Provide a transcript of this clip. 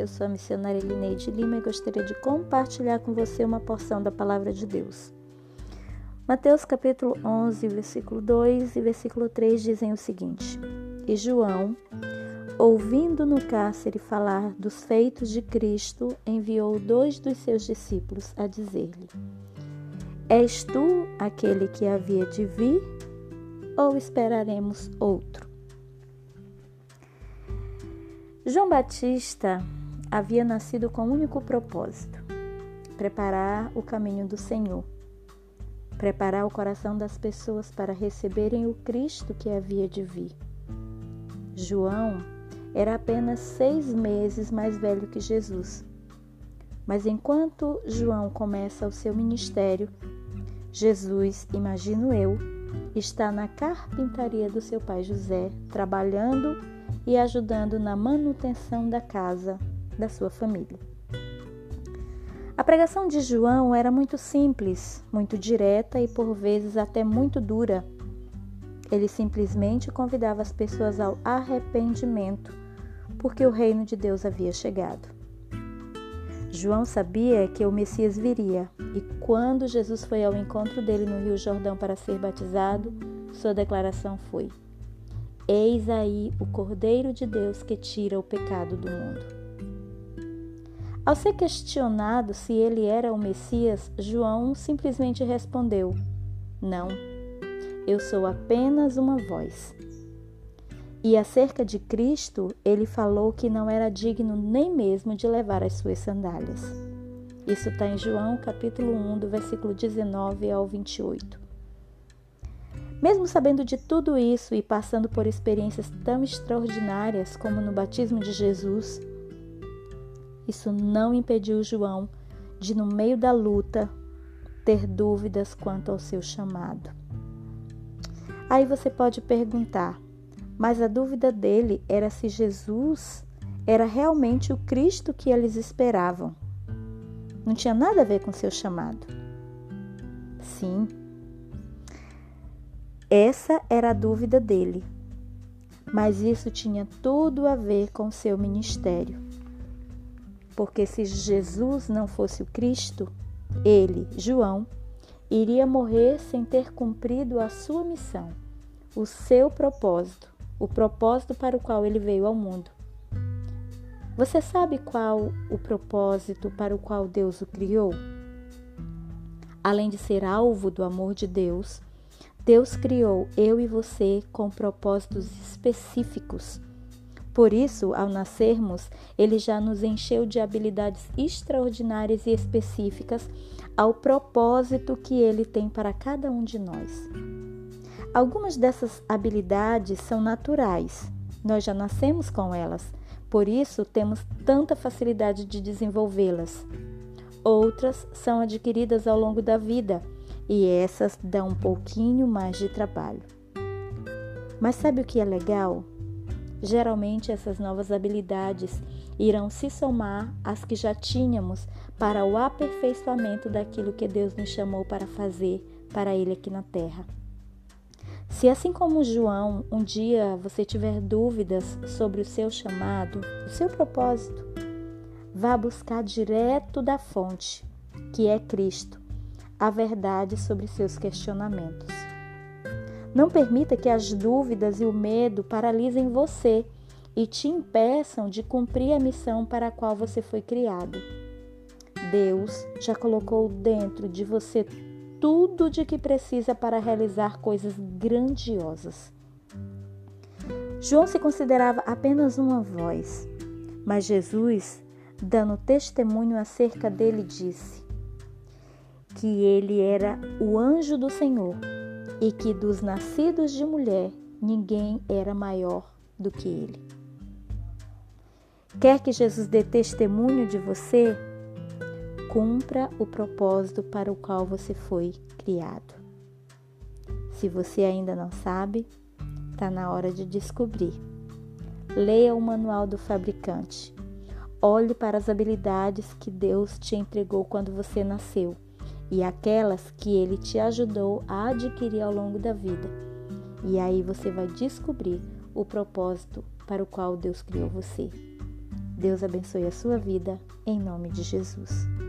Eu sou a missionária Lineide Lima e gostaria de compartilhar com você uma porção da palavra de Deus. Mateus capítulo 11, versículo 2 e versículo 3 dizem o seguinte: E João, ouvindo no cárcere falar dos feitos de Cristo, enviou dois dos seus discípulos a dizer-lhe: És tu aquele que havia de vir ou esperaremos outro? João Batista havia nascido com um único propósito: preparar o caminho do Senhor, preparar o coração das pessoas para receberem o Cristo que havia de vir. João era apenas seis meses mais velho que Jesus. Mas enquanto João começa o seu ministério, Jesus, imagino eu, está na carpintaria do seu pai José, trabalhando e ajudando na manutenção da casa da sua família. A pregação de João era muito simples, muito direta e por vezes até muito dura. Ele simplesmente convidava as pessoas ao arrependimento, porque o reino de Deus havia chegado. João sabia que o Messias viria, e quando Jesus foi ao encontro dele no Rio Jordão para ser batizado, sua declaração foi: Eis aí o Cordeiro de Deus que tira o pecado do mundo. Ao ser questionado se ele era o Messias, João simplesmente respondeu: Não, eu sou apenas uma voz. E acerca de Cristo, ele falou que não era digno nem mesmo de levar as suas sandálias. Isso está em João capítulo 1, do versículo 19 ao 28. Mesmo sabendo de tudo isso e passando por experiências tão extraordinárias como no batismo de Jesus, isso não impediu João de, no meio da luta, ter dúvidas quanto ao seu chamado. Aí você pode perguntar, mas a dúvida dele era se Jesus era realmente o Cristo que eles esperavam. Não tinha nada a ver com seu chamado. Sim, essa era a dúvida dele. Mas isso tinha tudo a ver com seu ministério. Porque se Jesus não fosse o Cristo, ele, João, iria morrer sem ter cumprido a sua missão, o seu propósito, o propósito para o qual ele veio ao mundo. Você sabe qual o propósito para o qual Deus o criou? Além de ser alvo do amor de Deus, Deus criou eu e você com propósitos específicos. Por isso, ao nascermos, Ele já nos encheu de habilidades extraordinárias e específicas ao propósito que Ele tem para cada um de nós. Algumas dessas habilidades são naturais, nós já nascemos com elas, por isso temos tanta facilidade de desenvolvê-las. Outras são adquiridas ao longo da vida e essas dão um pouquinho mais de trabalho. Mas sabe o que é legal? Geralmente essas novas habilidades irão se somar às que já tínhamos para o aperfeiçoamento daquilo que Deus nos chamou para fazer para Ele aqui na terra. Se assim como João, um dia você tiver dúvidas sobre o seu chamado, o seu propósito, vá buscar direto da fonte, que é Cristo, a verdade sobre seus questionamentos. Não permita que as dúvidas e o medo paralisem você e te impeçam de cumprir a missão para a qual você foi criado. Deus já colocou dentro de você tudo de que precisa para realizar coisas grandiosas. João se considerava apenas uma voz, mas Jesus, dando testemunho acerca dele, disse: que ele era o anjo do Senhor e que dos nascidos de mulher ninguém era maior do que ele. Quer que Jesus dê testemunho de você? Cumpra o propósito para o qual você foi criado. Se você ainda não sabe, está na hora de descobrir. Leia o manual do fabricante. Olhe para as habilidades que Deus te entregou quando você nasceu e aquelas que ele te ajudou a adquirir ao longo da vida. E aí você vai descobrir o propósito para o qual Deus criou você. Deus abençoe a sua vida, em nome de Jesus.